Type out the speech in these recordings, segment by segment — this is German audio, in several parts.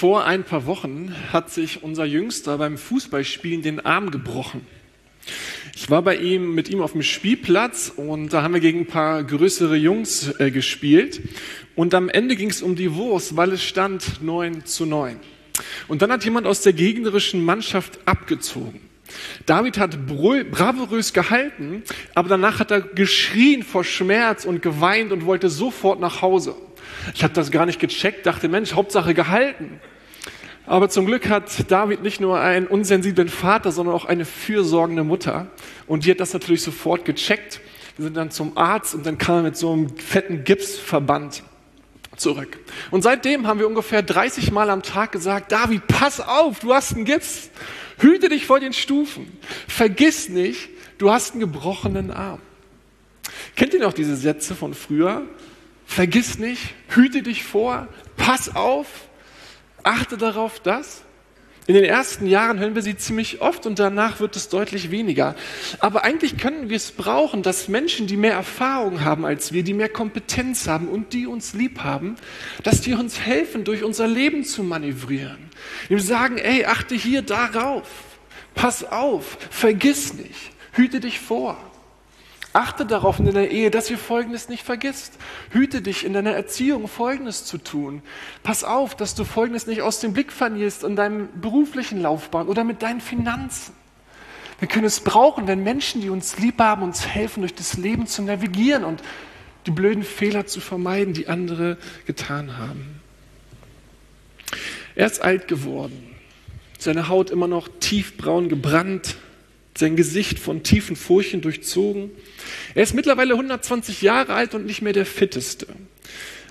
Vor ein paar Wochen hat sich unser Jüngster beim Fußballspielen den Arm gebrochen. Ich war bei ihm mit ihm auf dem Spielplatz und da haben wir gegen ein paar größere Jungs äh, gespielt. Und am Ende ging es um die Wurst, weil es stand 9 zu 9. Und dann hat jemand aus der gegnerischen Mannschaft abgezogen. David hat bravourös gehalten, aber danach hat er geschrien vor Schmerz und geweint und wollte sofort nach Hause. Ich habe das gar nicht gecheckt, dachte, Mensch, Hauptsache gehalten. Aber zum Glück hat David nicht nur einen unsensiblen Vater, sondern auch eine fürsorgende Mutter. Und die hat das natürlich sofort gecheckt. Wir sind dann zum Arzt und dann kam er mit so einem fetten Gipsverband zurück. Und seitdem haben wir ungefähr 30 Mal am Tag gesagt, David, pass auf, du hast einen Gips. Hüte dich vor den Stufen. Vergiss nicht, du hast einen gebrochenen Arm. Kennt ihr noch diese Sätze von früher? Vergiss nicht, hüte dich vor, pass auf, achte darauf, dass. In den ersten Jahren hören wir sie ziemlich oft und danach wird es deutlich weniger. Aber eigentlich können wir es brauchen, dass Menschen, die mehr Erfahrung haben als wir, die mehr Kompetenz haben und die uns lieb haben, dass die uns helfen, durch unser Leben zu manövrieren. Die sagen, ey, achte hier darauf, pass auf, vergiss nicht, hüte dich vor. Achte darauf in deiner Ehe, dass ihr Folgendes nicht vergisst. Hüte dich in deiner Erziehung, Folgendes zu tun. Pass auf, dass du Folgendes nicht aus dem Blick verlierst in deinem beruflichen Laufbahn oder mit deinen Finanzen. Wir können es brauchen, wenn Menschen, die uns lieb haben, uns helfen, durch das Leben zu navigieren und die blöden Fehler zu vermeiden, die andere getan haben. Er ist alt geworden, seine Haut immer noch tiefbraun gebrannt, sein Gesicht von tiefen Furchen durchzogen. Er ist mittlerweile 120 Jahre alt und nicht mehr der fitteste.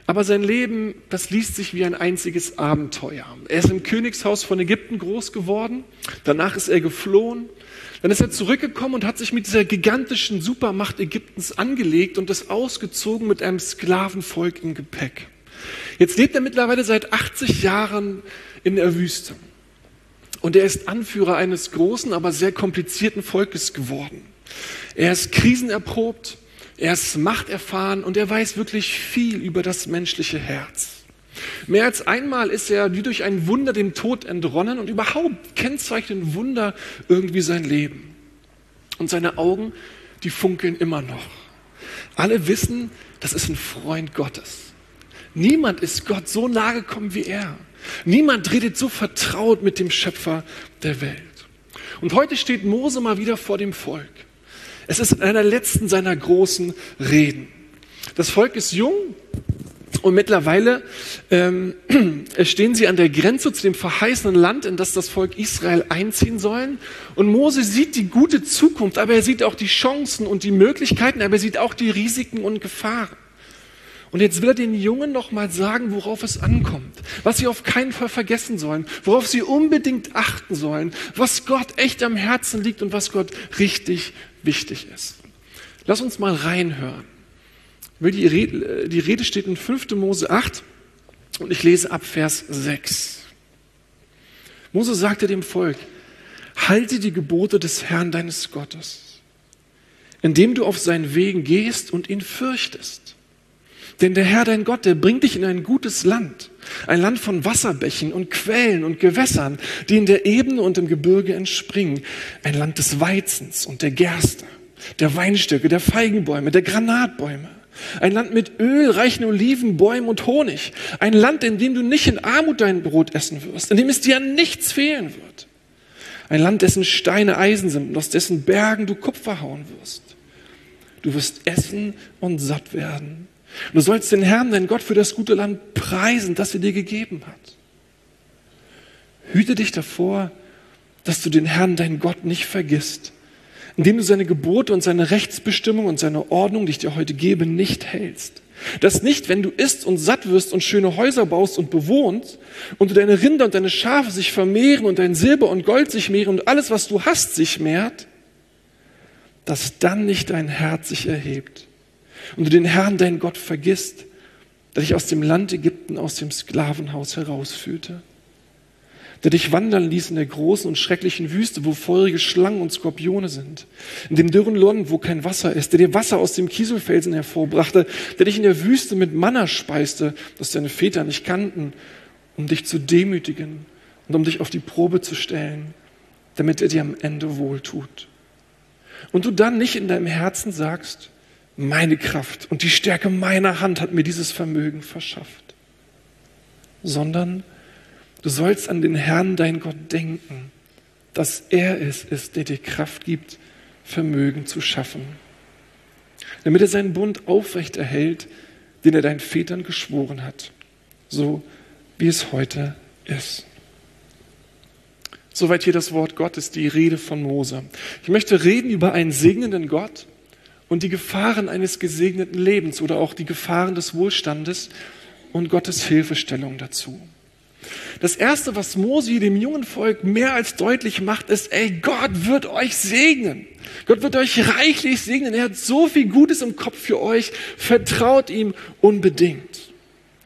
Aber sein Leben, das liest sich wie ein einziges Abenteuer. Er ist im Königshaus von Ägypten groß geworden. Danach ist er geflohen. Dann ist er zurückgekommen und hat sich mit dieser gigantischen Supermacht Ägyptens angelegt und es ausgezogen mit einem Sklavenvolk im Gepäck. Jetzt lebt er mittlerweile seit 80 Jahren in der Wüste. Und er ist Anführer eines großen, aber sehr komplizierten Volkes geworden. Er ist krisenerprobt, er ist machterfahren und er weiß wirklich viel über das menschliche Herz. Mehr als einmal ist er wie durch ein Wunder dem Tod entronnen und überhaupt kennzeichnet Wunder irgendwie sein Leben. Und seine Augen, die funkeln immer noch. Alle wissen, das ist ein Freund Gottes. Niemand ist Gott so nahe gekommen wie er. Niemand redet so vertraut mit dem Schöpfer der Welt. Und heute steht Mose mal wieder vor dem Volk. Es ist einer der letzten seiner großen Reden. Das Volk ist jung und mittlerweile ähm, stehen sie an der Grenze zu dem verheißenen Land, in das das Volk Israel einziehen sollen. Und Mose sieht die gute Zukunft, aber er sieht auch die Chancen und die Möglichkeiten, aber er sieht auch die Risiken und Gefahren. Und jetzt will er den Jungen noch mal sagen, worauf es ankommt, was sie auf keinen Fall vergessen sollen, worauf sie unbedingt achten sollen, was Gott echt am Herzen liegt und was Gott richtig wichtig ist. Lass uns mal reinhören. Die Rede steht in 5. Mose 8 und ich lese ab Vers 6. Mose sagte dem Volk, halte die Gebote des Herrn deines Gottes, indem du auf seinen Wegen gehst und ihn fürchtest denn der Herr, dein Gott, der bringt dich in ein gutes Land, ein Land von Wasserbächen und Quellen und Gewässern, die in der Ebene und im Gebirge entspringen, ein Land des Weizens und der Gerste, der Weinstöcke, der Feigenbäume, der Granatbäume. Ein Land mit ölreichen Oliven, Bäumen und Honig. Ein Land, in dem du nicht in Armut dein Brot essen wirst, in dem es dir an nichts fehlen wird. Ein Land, dessen Steine Eisen sind und aus dessen Bergen du Kupfer hauen wirst. Du wirst essen und satt werden Du sollst den Herrn, dein Gott, für das gute Land preisen, das er dir gegeben hat. Hüte dich davor, dass du den Herrn, dein Gott, nicht vergisst, indem du seine Gebote und seine Rechtsbestimmung und seine Ordnung, die ich dir heute gebe, nicht hältst. Dass nicht, wenn du isst und satt wirst und schöne Häuser baust und bewohnst und du deine Rinder und deine Schafe sich vermehren und dein Silber und Gold sich mehren und alles, was du hast, sich mehrt, dass dann nicht dein Herz sich erhebt und du den Herrn, dein Gott, vergisst, der dich aus dem Land Ägypten, aus dem Sklavenhaus herausführte. der dich wandern ließ in der großen und schrecklichen Wüste, wo feurige Schlangen und Skorpione sind, in dem dürren Land, wo kein Wasser ist, der dir Wasser aus dem Kieselfelsen hervorbrachte, der dich in der Wüste mit Manna speiste, das deine Väter nicht kannten, um dich zu demütigen und um dich auf die Probe zu stellen, damit er dir am Ende wohltut. Und du dann nicht in deinem Herzen sagst, meine Kraft und die Stärke meiner Hand hat mir dieses Vermögen verschafft, sondern Du sollst an den Herrn, dein Gott, denken, dass er es ist, der dir Kraft gibt, Vermögen zu schaffen, damit er seinen Bund aufrecht erhält, den er deinen Vätern geschworen hat, so wie es heute ist. Soweit hier das Wort Gottes, die Rede von Mose. Ich möchte reden über einen segnenden Gott und die Gefahren eines gesegneten Lebens oder auch die Gefahren des Wohlstandes und Gottes Hilfestellung dazu. Das erste, was Mosi dem jungen Volk mehr als deutlich macht, ist, ey, Gott wird euch segnen. Gott wird euch reichlich segnen. Er hat so viel Gutes im Kopf für euch. Vertraut ihm unbedingt.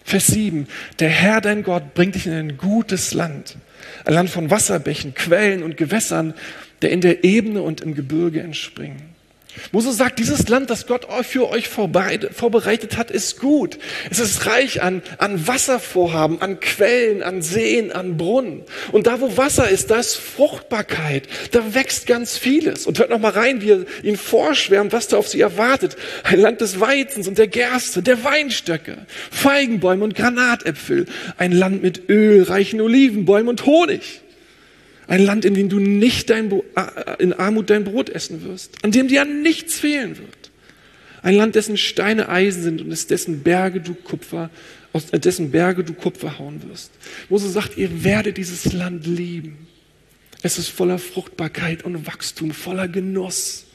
Vers 7. Der Herr, dein Gott, bringt dich in ein gutes Land. Ein Land von Wasserbächen, Quellen und Gewässern, der in der Ebene und im Gebirge entspringen. Moses sagt, dieses Land, das Gott für euch vorbereitet hat, ist gut. Es ist reich an, an Wasservorhaben, an Quellen, an Seen, an Brunnen. Und da, wo Wasser ist, da ist Fruchtbarkeit. Da wächst ganz vieles. Und hört noch mal rein, wie er ihn vorschwärmt, was da auf sie erwartet. Ein Land des Weizens und der Gerste, der Weinstöcke, Feigenbäume und Granatäpfel. Ein Land mit Öl, reichen Olivenbäumen und Honig. Ein Land, in dem du nicht dein, in Armut dein Brot essen wirst, an dem dir nichts fehlen wird. Ein Land, dessen Steine Eisen sind und aus dessen Berge du Kupfer, aus dessen Berge du Kupfer hauen wirst. Mose sagt, ihr werdet dieses Land lieben. Es ist voller Fruchtbarkeit und Wachstum, voller Genuss.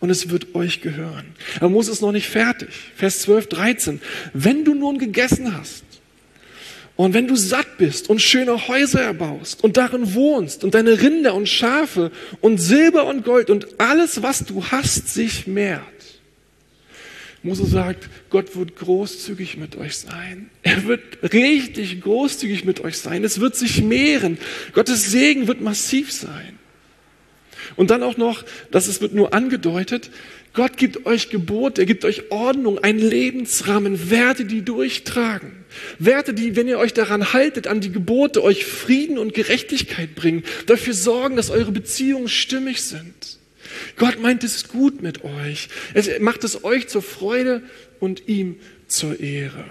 Und es wird euch gehören. Aber Mose ist noch nicht fertig. Vers 12, 13. Wenn du nun gegessen hast und wenn du satt bist und schöne Häuser erbaust und darin wohnst und deine Rinder und Schafe und Silber und Gold und alles, was du hast, sich mehrt. Mose sagt, Gott wird großzügig mit euch sein. Er wird richtig großzügig mit euch sein. Es wird sich mehren. Gottes Segen wird massiv sein. Und dann auch noch, dass es wird nur angedeutet, Gott gibt euch Gebote, er gibt euch Ordnung, einen Lebensrahmen, Werte, die durchtragen. Werte, die, wenn ihr euch daran haltet, an die Gebote, euch Frieden und Gerechtigkeit bringen, dafür sorgen, dass eure Beziehungen stimmig sind. Gott meint es gut mit euch. Er macht es euch zur Freude und ihm zur Ehre.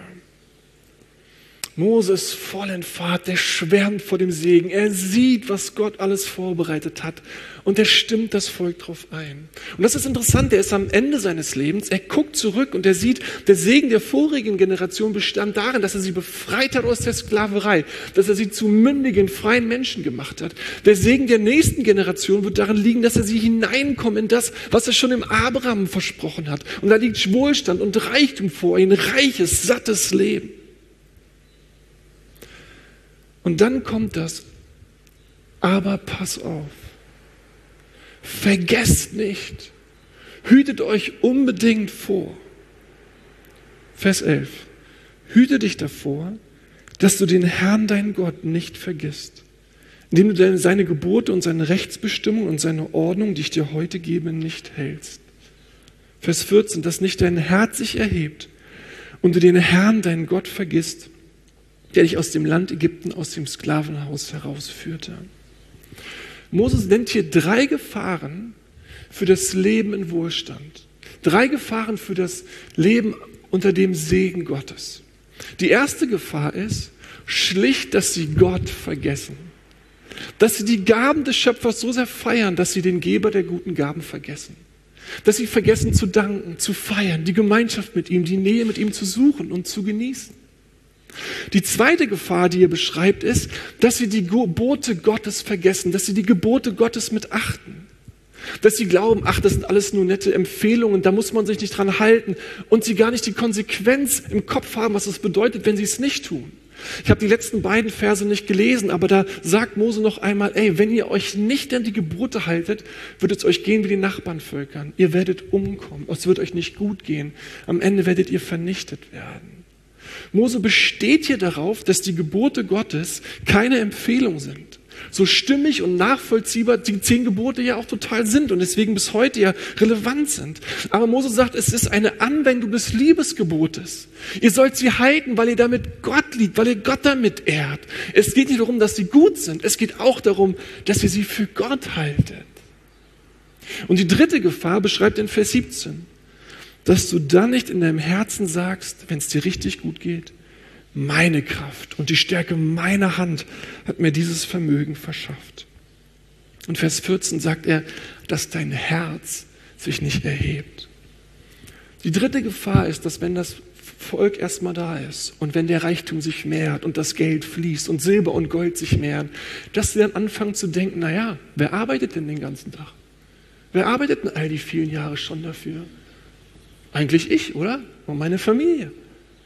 Moses voll in Fahrt, der schwärmt vor dem Segen. Er sieht, was Gott alles vorbereitet hat und er stimmt das Volk darauf ein. Und das ist interessant, er ist am Ende seines Lebens, er guckt zurück und er sieht, der Segen der vorigen Generation bestand darin, dass er sie befreit hat aus der Sklaverei, dass er sie zu mündigen, freien Menschen gemacht hat. Der Segen der nächsten Generation wird darin liegen, dass er sie hineinkommen in das, was er schon im Abraham versprochen hat. Und da liegt Wohlstand und Reichtum vor, ein reiches, sattes Leben. Und dann kommt das, aber pass auf, vergesst nicht, hütet euch unbedingt vor. Vers 11, hüte dich davor, dass du den Herrn, deinen Gott, nicht vergisst, indem du seine Gebote und seine Rechtsbestimmung und seine Ordnung, die ich dir heute gebe, nicht hältst. Vers 14, dass nicht dein Herz sich erhebt und du den Herrn, deinen Gott, vergisst, der dich aus dem Land Ägypten, aus dem Sklavenhaus herausführte. Moses nennt hier drei Gefahren für das Leben in Wohlstand. Drei Gefahren für das Leben unter dem Segen Gottes. Die erste Gefahr ist schlicht, dass sie Gott vergessen. Dass sie die Gaben des Schöpfers so sehr feiern, dass sie den Geber der guten Gaben vergessen. Dass sie vergessen zu danken, zu feiern, die Gemeinschaft mit ihm, die Nähe mit ihm zu suchen und zu genießen. Die zweite Gefahr, die ihr beschreibt, ist, dass sie die Gebote Gottes vergessen, dass sie die Gebote Gottes mittachten. Dass sie glauben, ach, das sind alles nur nette Empfehlungen, da muss man sich nicht dran halten und sie gar nicht die Konsequenz im Kopf haben, was es bedeutet, wenn sie es nicht tun. Ich habe die letzten beiden Verse nicht gelesen, aber da sagt Mose noch einmal, ey, wenn ihr euch nicht an die Gebote haltet, wird es euch gehen wie die Nachbarnvölkern. Ihr werdet umkommen, es wird euch nicht gut gehen. Am Ende werdet ihr vernichtet werden. Mose besteht hier darauf, dass die Gebote Gottes keine Empfehlung sind. So stimmig und nachvollziehbar die zehn Gebote ja auch total sind und deswegen bis heute ja relevant sind. Aber Mose sagt, es ist eine Anwendung des Liebesgebotes. Ihr sollt sie halten, weil ihr damit Gott liebt, weil ihr Gott damit ehrt. Es geht nicht darum, dass sie gut sind. Es geht auch darum, dass ihr sie für Gott haltet. Und die dritte Gefahr beschreibt in Vers 17 dass du dann nicht in deinem Herzen sagst, wenn es dir richtig gut geht, meine Kraft und die Stärke meiner Hand hat mir dieses Vermögen verschafft. Und Vers 14 sagt er, dass dein Herz sich nicht erhebt. Die dritte Gefahr ist, dass wenn das Volk erstmal da ist und wenn der Reichtum sich mehrt und das Geld fließt und Silber und Gold sich mehren, dass sie dann anfangen zu denken, naja, wer arbeitet denn den ganzen Tag? Wer arbeitet denn all die vielen Jahre schon dafür? Eigentlich ich, oder? Und meine Familie.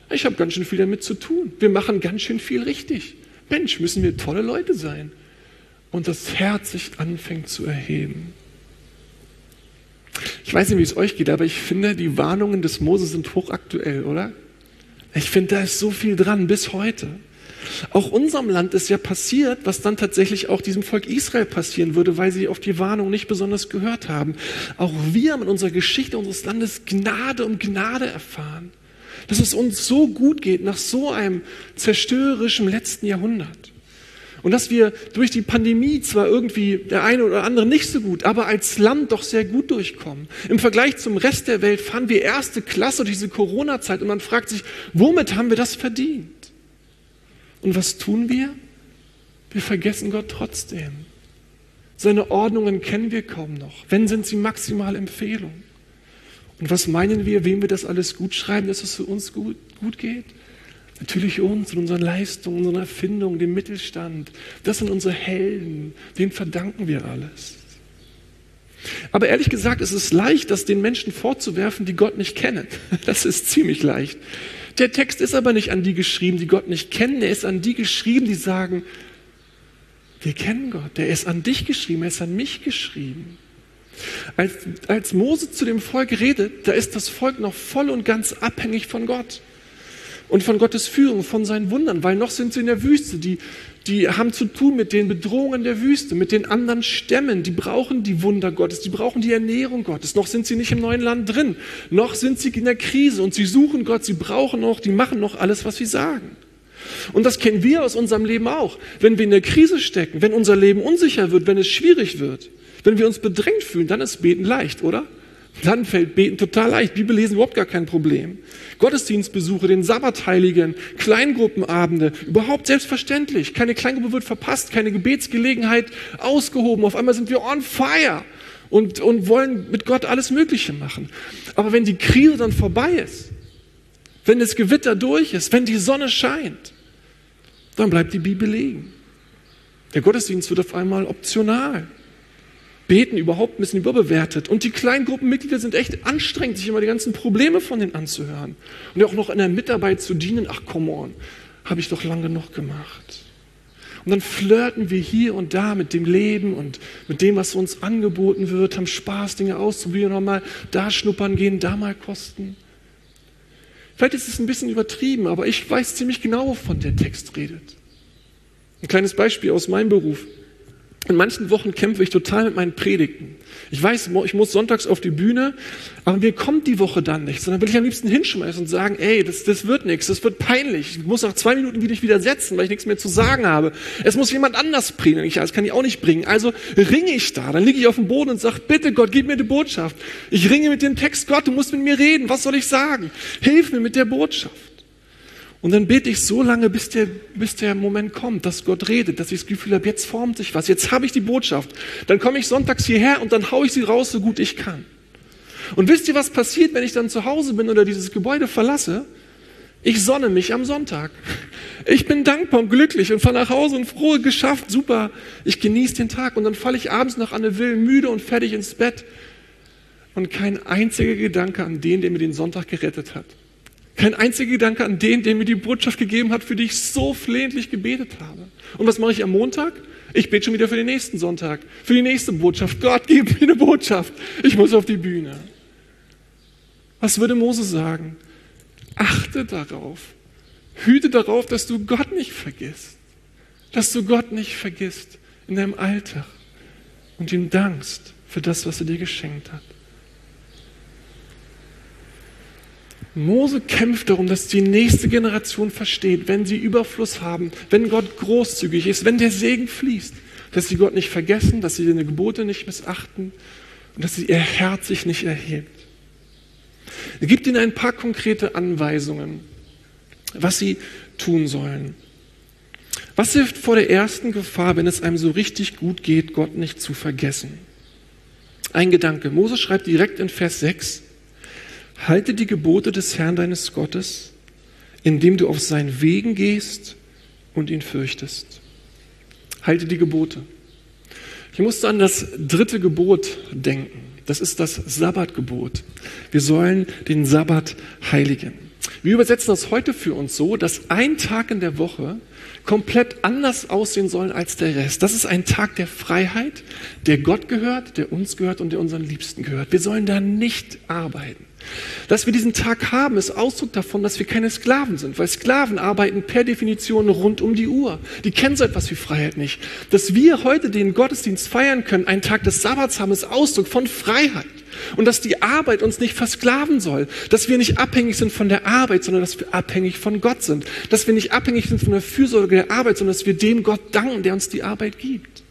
Ich habe ganz schön viel damit zu tun. Wir machen ganz schön viel richtig. Mensch, müssen wir tolle Leute sein. Und das Herz sich anfängt zu erheben. Ich weiß nicht, wie es euch geht, aber ich finde, die Warnungen des Mose sind hochaktuell, oder? Ich finde, da ist so viel dran bis heute. Auch unserem Land ist ja passiert, was dann tatsächlich auch diesem Volk Israel passieren würde, weil sie auf die Warnung nicht besonders gehört haben. Auch wir haben in unserer Geschichte unseres Landes Gnade um Gnade erfahren. Dass es uns so gut geht nach so einem zerstörerischen letzten Jahrhundert. Und dass wir durch die Pandemie zwar irgendwie der eine oder andere nicht so gut, aber als Land doch sehr gut durchkommen. Im Vergleich zum Rest der Welt fahren wir erste Klasse durch diese Corona-Zeit und man fragt sich, womit haben wir das verdient? Und was tun wir? Wir vergessen Gott trotzdem. Seine Ordnungen kennen wir kaum noch. Wenn sind sie maximal Empfehlung. Und was meinen wir, wem wir das alles gut schreiben, dass es für uns gut, gut geht? Natürlich uns und unseren Leistungen, unseren Erfindungen, dem Mittelstand. Das sind unsere Helden. Denen verdanken wir alles. Aber ehrlich gesagt, es ist leicht, das den Menschen vorzuwerfen, die Gott nicht kennen. Das ist ziemlich leicht. Der Text ist aber nicht an die geschrieben, die Gott nicht kennen. Er ist an die geschrieben, die sagen, wir kennen Gott. Der ist an dich geschrieben, er ist an mich geschrieben. Als, als Mose zu dem Volk redet, da ist das Volk noch voll und ganz abhängig von Gott und von Gottes Führung, von seinen Wundern, weil noch sind sie in der Wüste. Die, die haben zu tun mit den Bedrohungen der Wüste, mit den anderen Stämmen. Die brauchen die Wunder Gottes, die brauchen die Ernährung Gottes. Noch sind sie nicht im neuen Land drin. Noch sind sie in der Krise und sie suchen Gott. Sie brauchen noch, die machen noch alles, was sie sagen. Und das kennen wir aus unserem Leben auch. Wenn wir in der Krise stecken, wenn unser Leben unsicher wird, wenn es schwierig wird, wenn wir uns bedrängt fühlen, dann ist Beten leicht, oder? Dann fällt Beten total leicht. Bibel lesen überhaupt gar kein Problem. Gottesdienstbesuche, den Sabbatheiligen, Kleingruppenabende, überhaupt selbstverständlich. Keine Kleingruppe wird verpasst, keine Gebetsgelegenheit ausgehoben. Auf einmal sind wir on fire und, und wollen mit Gott alles Mögliche machen. Aber wenn die Krise dann vorbei ist, wenn das Gewitter durch ist, wenn die Sonne scheint, dann bleibt die Bibel liegen. Der Gottesdienst wird auf einmal optional. Beten überhaupt ein bisschen überbewertet. Und die Kleingruppenmitglieder sind echt anstrengend, sich immer die ganzen Probleme von denen anzuhören. Und auch noch in der Mitarbeit zu dienen. Ach, come on, habe ich doch lange genug gemacht. Und dann flirten wir hier und da mit dem Leben und mit dem, was uns angeboten wird, haben Spaß, Dinge auszuprobieren, nochmal da schnuppern gehen, da mal kosten. Vielleicht ist es ein bisschen übertrieben, aber ich weiß ziemlich genau, wovon der Text redet. Ein kleines Beispiel aus meinem Beruf. In manchen Wochen kämpfe ich total mit meinen Predigten. Ich weiß, ich muss sonntags auf die Bühne, aber mir kommt die Woche dann nicht, sondern will ich am liebsten hinschmeißen und sagen, ey, das, das wird nichts, das wird peinlich. Ich muss nach zwei Minuten wieder wieder setzen, weil ich nichts mehr zu sagen habe. Es muss jemand anders predigen. Ich, das kann ich auch nicht bringen. Also ringe ich da, dann liege ich auf dem Boden und sage, bitte Gott, gib mir die Botschaft. Ich ringe mit dem Text, Gott, du musst mit mir reden. Was soll ich sagen? Hilf mir mit der Botschaft. Und dann bete ich so lange, bis der, bis der Moment kommt, dass Gott redet, dass ich das Gefühl habe, jetzt formt sich was, jetzt habe ich die Botschaft. Dann komme ich sonntags hierher und dann haue ich sie raus, so gut ich kann. Und wisst ihr, was passiert, wenn ich dann zu Hause bin oder dieses Gebäude verlasse? Ich sonne mich am Sonntag. Ich bin dankbar und glücklich und fahre nach Hause und froh, geschafft, super. Ich genieße den Tag und dann falle ich abends nach Anne Will müde und fertig ins Bett. Und kein einziger Gedanke an den, der mir den Sonntag gerettet hat. Kein einziger Gedanke an den, der mir die Botschaft gegeben hat, für die ich so flehentlich gebetet habe. Und was mache ich am Montag? Ich bete schon wieder für den nächsten Sonntag, für die nächste Botschaft. Gott, gib mir eine Botschaft. Ich muss auf die Bühne. Was würde Mose sagen? Achte darauf, Hüte darauf, dass du Gott nicht vergisst. Dass du Gott nicht vergisst in deinem Alltag und ihm dankst für das, was er dir geschenkt hat. Mose kämpft darum, dass die nächste Generation versteht, wenn sie Überfluss haben, wenn Gott großzügig ist, wenn der Segen fließt, dass sie Gott nicht vergessen, dass sie seine Gebote nicht missachten und dass sie ihr Herz sich nicht erhebt. Er gibt ihnen ein paar konkrete Anweisungen, was sie tun sollen. Was hilft vor der ersten Gefahr, wenn es einem so richtig gut geht, Gott nicht zu vergessen? Ein Gedanke. Mose schreibt direkt in Vers 6, halte die Gebote des Herrn deines Gottes, indem du auf seinen Wegen gehst und ihn fürchtest. Halte die Gebote. Ich musste an das dritte Gebot denken. Das ist das Sabbatgebot. Wir sollen den Sabbat heiligen. Wir übersetzen das heute für uns so, dass ein Tag in der Woche komplett anders aussehen soll als der Rest. Das ist ein Tag der Freiheit, der Gott gehört, der uns gehört und der unseren Liebsten gehört. Wir sollen da nicht arbeiten. Dass wir diesen Tag haben, ist Ausdruck davon, dass wir keine Sklaven sind, weil Sklaven arbeiten per Definition rund um die Uhr. Die kennen so etwas wie Freiheit nicht. Dass wir heute den Gottesdienst feiern können, einen Tag des Sabbats haben, ist Ausdruck von Freiheit. Und dass die Arbeit uns nicht versklaven soll. Dass wir nicht abhängig sind von der Arbeit, sondern dass wir abhängig von Gott sind. Dass wir nicht abhängig sind von der Fürsorge der Arbeit, sondern dass wir dem Gott danken, der uns die Arbeit gibt.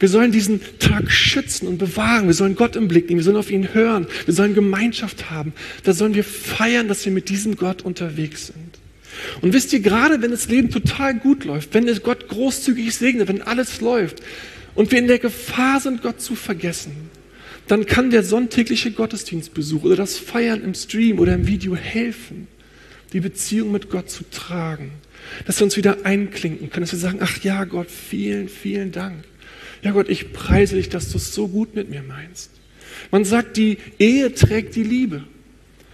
Wir sollen diesen Tag schützen und bewahren. Wir sollen Gott im Blick nehmen. Wir sollen auf ihn hören. Wir sollen Gemeinschaft haben. Da sollen wir feiern, dass wir mit diesem Gott unterwegs sind. Und wisst ihr, gerade wenn das Leben total gut läuft, wenn es Gott großzügig segnet, wenn alles läuft und wir in der Gefahr sind, Gott zu vergessen, dann kann der sonntägliche Gottesdienstbesuch oder das Feiern im Stream oder im Video helfen, die Beziehung mit Gott zu tragen. Dass wir uns wieder einklinken können, dass wir sagen, ach ja, Gott, vielen, vielen Dank. Ja Gott, ich preise dich, dass du es so gut mit mir meinst. Man sagt, die Ehe trägt die Liebe.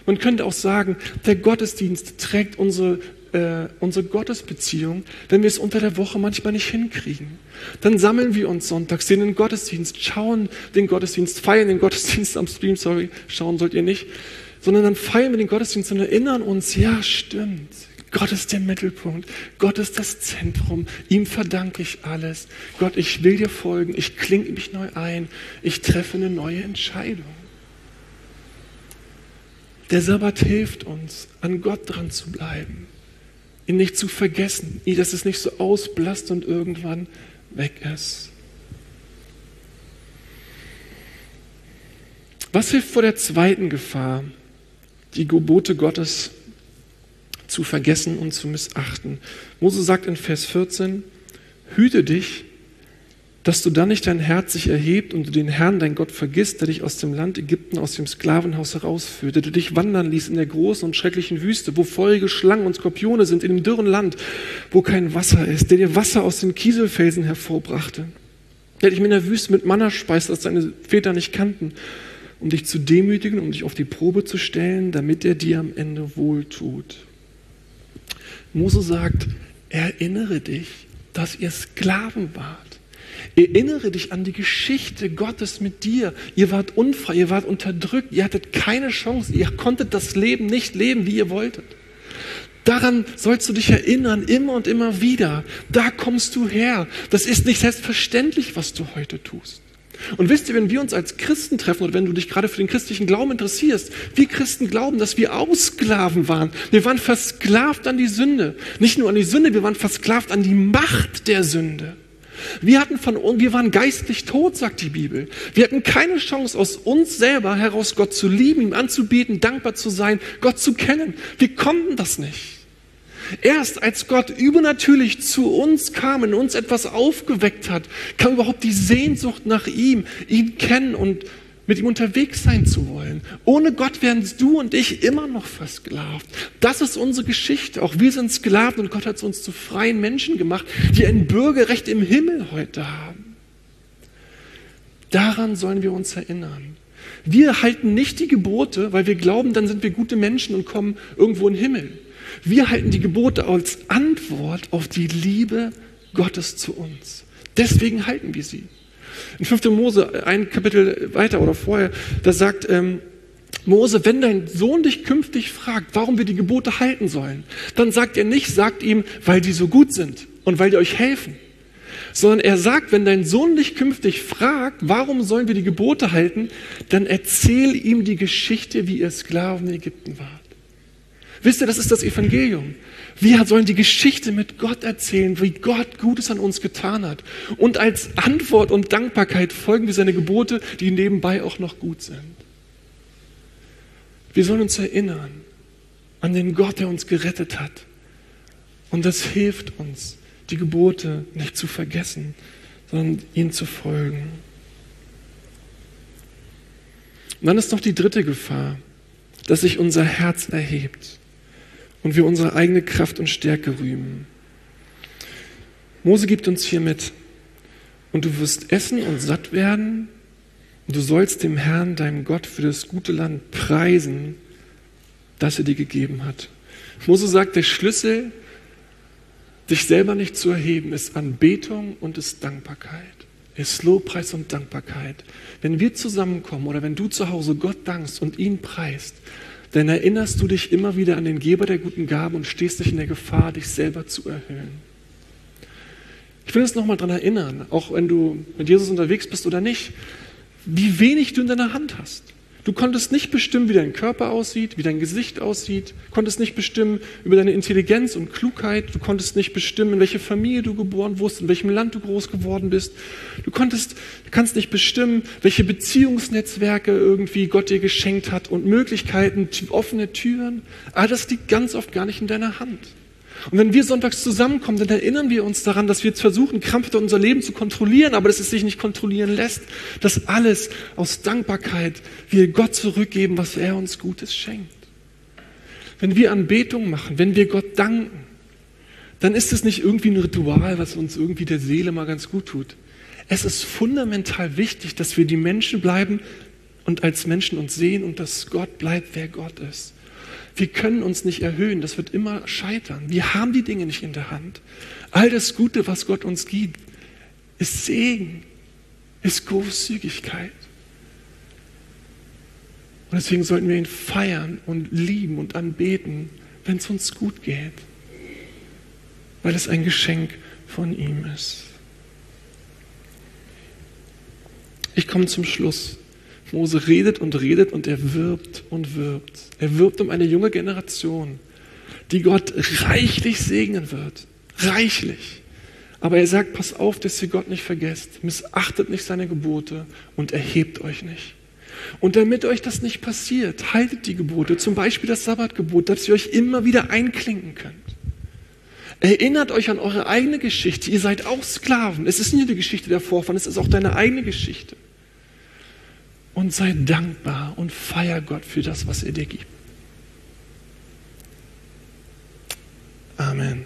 Man könnte auch sagen, der Gottesdienst trägt unsere, äh, unsere Gottesbeziehung, wenn wir es unter der Woche manchmal nicht hinkriegen. Dann sammeln wir uns sonntags, sehen den Gottesdienst, schauen den Gottesdienst, feiern den Gottesdienst am Stream, sorry, schauen sollt ihr nicht, sondern dann feiern wir den Gottesdienst und erinnern uns, ja stimmt, Gott ist der Mittelpunkt. Gott ist das Zentrum. Ihm verdanke ich alles. Gott, ich will dir folgen. Ich klinge mich neu ein. Ich treffe eine neue Entscheidung. Der Sabbat hilft uns, an Gott dran zu bleiben, ihn nicht zu vergessen, dass es nicht so ausblasst und irgendwann weg ist. Was hilft vor der zweiten Gefahr, die Gebote Gottes zu vergessen und zu missachten. Mose sagt in Vers 14, hüte dich, dass du dann nicht dein Herz sich erhebt und du den Herrn, dein Gott, vergisst, der dich aus dem Land Ägypten, aus dem Sklavenhaus herausführte, der dich wandern ließ in der großen und schrecklichen Wüste, wo feurige Schlangen und Skorpione sind, in dem dürren Land, wo kein Wasser ist, der dir Wasser aus den Kieselfelsen hervorbrachte, der dich in der Wüste mit Manna speist, das deine Väter nicht kannten, um dich zu demütigen, um dich auf die Probe zu stellen, damit er dir am Ende wohltut. Mose sagt, erinnere dich, dass ihr Sklaven wart. Erinnere dich an die Geschichte Gottes mit dir. Ihr wart unfrei, ihr wart unterdrückt, ihr hattet keine Chance, ihr konntet das Leben nicht leben, wie ihr wolltet. Daran sollst du dich erinnern, immer und immer wieder. Da kommst du her. Das ist nicht selbstverständlich, was du heute tust. Und wisst ihr, wenn wir uns als Christen treffen oder wenn du dich gerade für den christlichen Glauben interessierst, wir Christen glauben, dass wir Aussklaven waren. Wir waren versklavt an die Sünde. Nicht nur an die Sünde, wir waren versklavt an die Macht der Sünde. Wir hatten von wir waren geistlich tot, sagt die Bibel. Wir hatten keine Chance aus uns selber heraus Gott zu lieben, ihm anzubeten, dankbar zu sein, Gott zu kennen. Wir konnten das nicht. Erst als Gott übernatürlich zu uns kam, in uns etwas aufgeweckt hat, kam überhaupt die Sehnsucht nach ihm, ihn kennen und mit ihm unterwegs sein zu wollen. Ohne Gott wären du und ich immer noch versklavt. Das ist unsere Geschichte. Auch wir sind Sklaven und Gott hat uns zu freien Menschen gemacht, die ein Bürgerrecht im Himmel heute haben. Daran sollen wir uns erinnern. Wir halten nicht die Gebote, weil wir glauben, dann sind wir gute Menschen und kommen irgendwo in den Himmel. Wir halten die Gebote als Antwort auf die Liebe Gottes zu uns. Deswegen halten wir sie. In 5. Mose, ein Kapitel weiter oder vorher, da sagt ähm, Mose, wenn dein Sohn dich künftig fragt, warum wir die Gebote halten sollen, dann sagt er nicht, sagt ihm, weil die so gut sind und weil die euch helfen, sondern er sagt, wenn dein Sohn dich künftig fragt, warum sollen wir die Gebote halten, dann erzähl ihm die Geschichte, wie ihr Sklaven in Ägypten wart. Wisst ihr, das ist das Evangelium. Wir sollen die Geschichte mit Gott erzählen, wie Gott Gutes an uns getan hat. Und als Antwort und Dankbarkeit folgen wir seine Gebote, die nebenbei auch noch gut sind. Wir sollen uns erinnern an den Gott, der uns gerettet hat. Und das hilft uns, die Gebote nicht zu vergessen, sondern ihnen zu folgen. Und dann ist noch die dritte Gefahr, dass sich unser Herz erhebt und wir unsere eigene Kraft und Stärke rühmen. Mose gibt uns hier mit, und du wirst essen und satt werden und du sollst dem Herrn, deinem Gott, für das gute Land preisen, das er dir gegeben hat. Mose sagt, der Schlüssel, dich selber nicht zu erheben, ist Anbetung und ist Dankbarkeit. Ist Lobpreis und Dankbarkeit. Wenn wir zusammenkommen oder wenn du zu Hause Gott dankst und ihn preist, dann erinnerst du dich immer wieder an den Geber der guten Gaben und stehst dich in der Gefahr, dich selber zu erhöhen. Ich will uns nochmal daran erinnern, auch wenn du mit Jesus unterwegs bist oder nicht, wie wenig du in deiner Hand hast. Du konntest nicht bestimmen, wie dein Körper aussieht, wie dein Gesicht aussieht, konntest nicht bestimmen über deine Intelligenz und Klugheit, du konntest nicht bestimmen, in welche Familie du geboren wurdest, in welchem Land du groß geworden bist. Du konntest, kannst nicht bestimmen, welche Beziehungsnetzwerke irgendwie Gott dir geschenkt hat und Möglichkeiten, offene Türen. All das liegt ganz oft gar nicht in deiner Hand. Und wenn wir sonntags zusammenkommen, dann erinnern wir uns daran, dass wir versuchen, krampfhaft unser Leben zu kontrollieren, aber dass es sich nicht kontrollieren lässt. Dass alles aus Dankbarkeit wir Gott zurückgeben, was er uns Gutes schenkt. Wenn wir Anbetung machen, wenn wir Gott danken, dann ist es nicht irgendwie ein Ritual, was uns irgendwie der Seele mal ganz gut tut. Es ist fundamental wichtig, dass wir die Menschen bleiben und als Menschen uns sehen und dass Gott bleibt, wer Gott ist. Wir können uns nicht erhöhen, das wird immer scheitern. Wir haben die Dinge nicht in der Hand. All das Gute, was Gott uns gibt, ist Segen, ist Großzügigkeit. Und deswegen sollten wir ihn feiern und lieben und anbeten, wenn es uns gut geht, weil es ein Geschenk von ihm ist. Ich komme zum Schluss. Mose redet und redet und er wirbt und wirbt. Er wirbt um eine junge Generation, die Gott reichlich segnen wird. Reichlich. Aber er sagt, pass auf, dass ihr Gott nicht vergesst. Missachtet nicht seine Gebote und erhebt euch nicht. Und damit euch das nicht passiert, haltet die Gebote, zum Beispiel das Sabbatgebot, dass ihr euch immer wieder einklinken könnt. Erinnert euch an eure eigene Geschichte. Ihr seid auch Sklaven. Es ist nicht nur die Geschichte der Vorfahren, es ist auch deine eigene Geschichte und sei dankbar und feier Gott für das, was er dir gibt. Amen.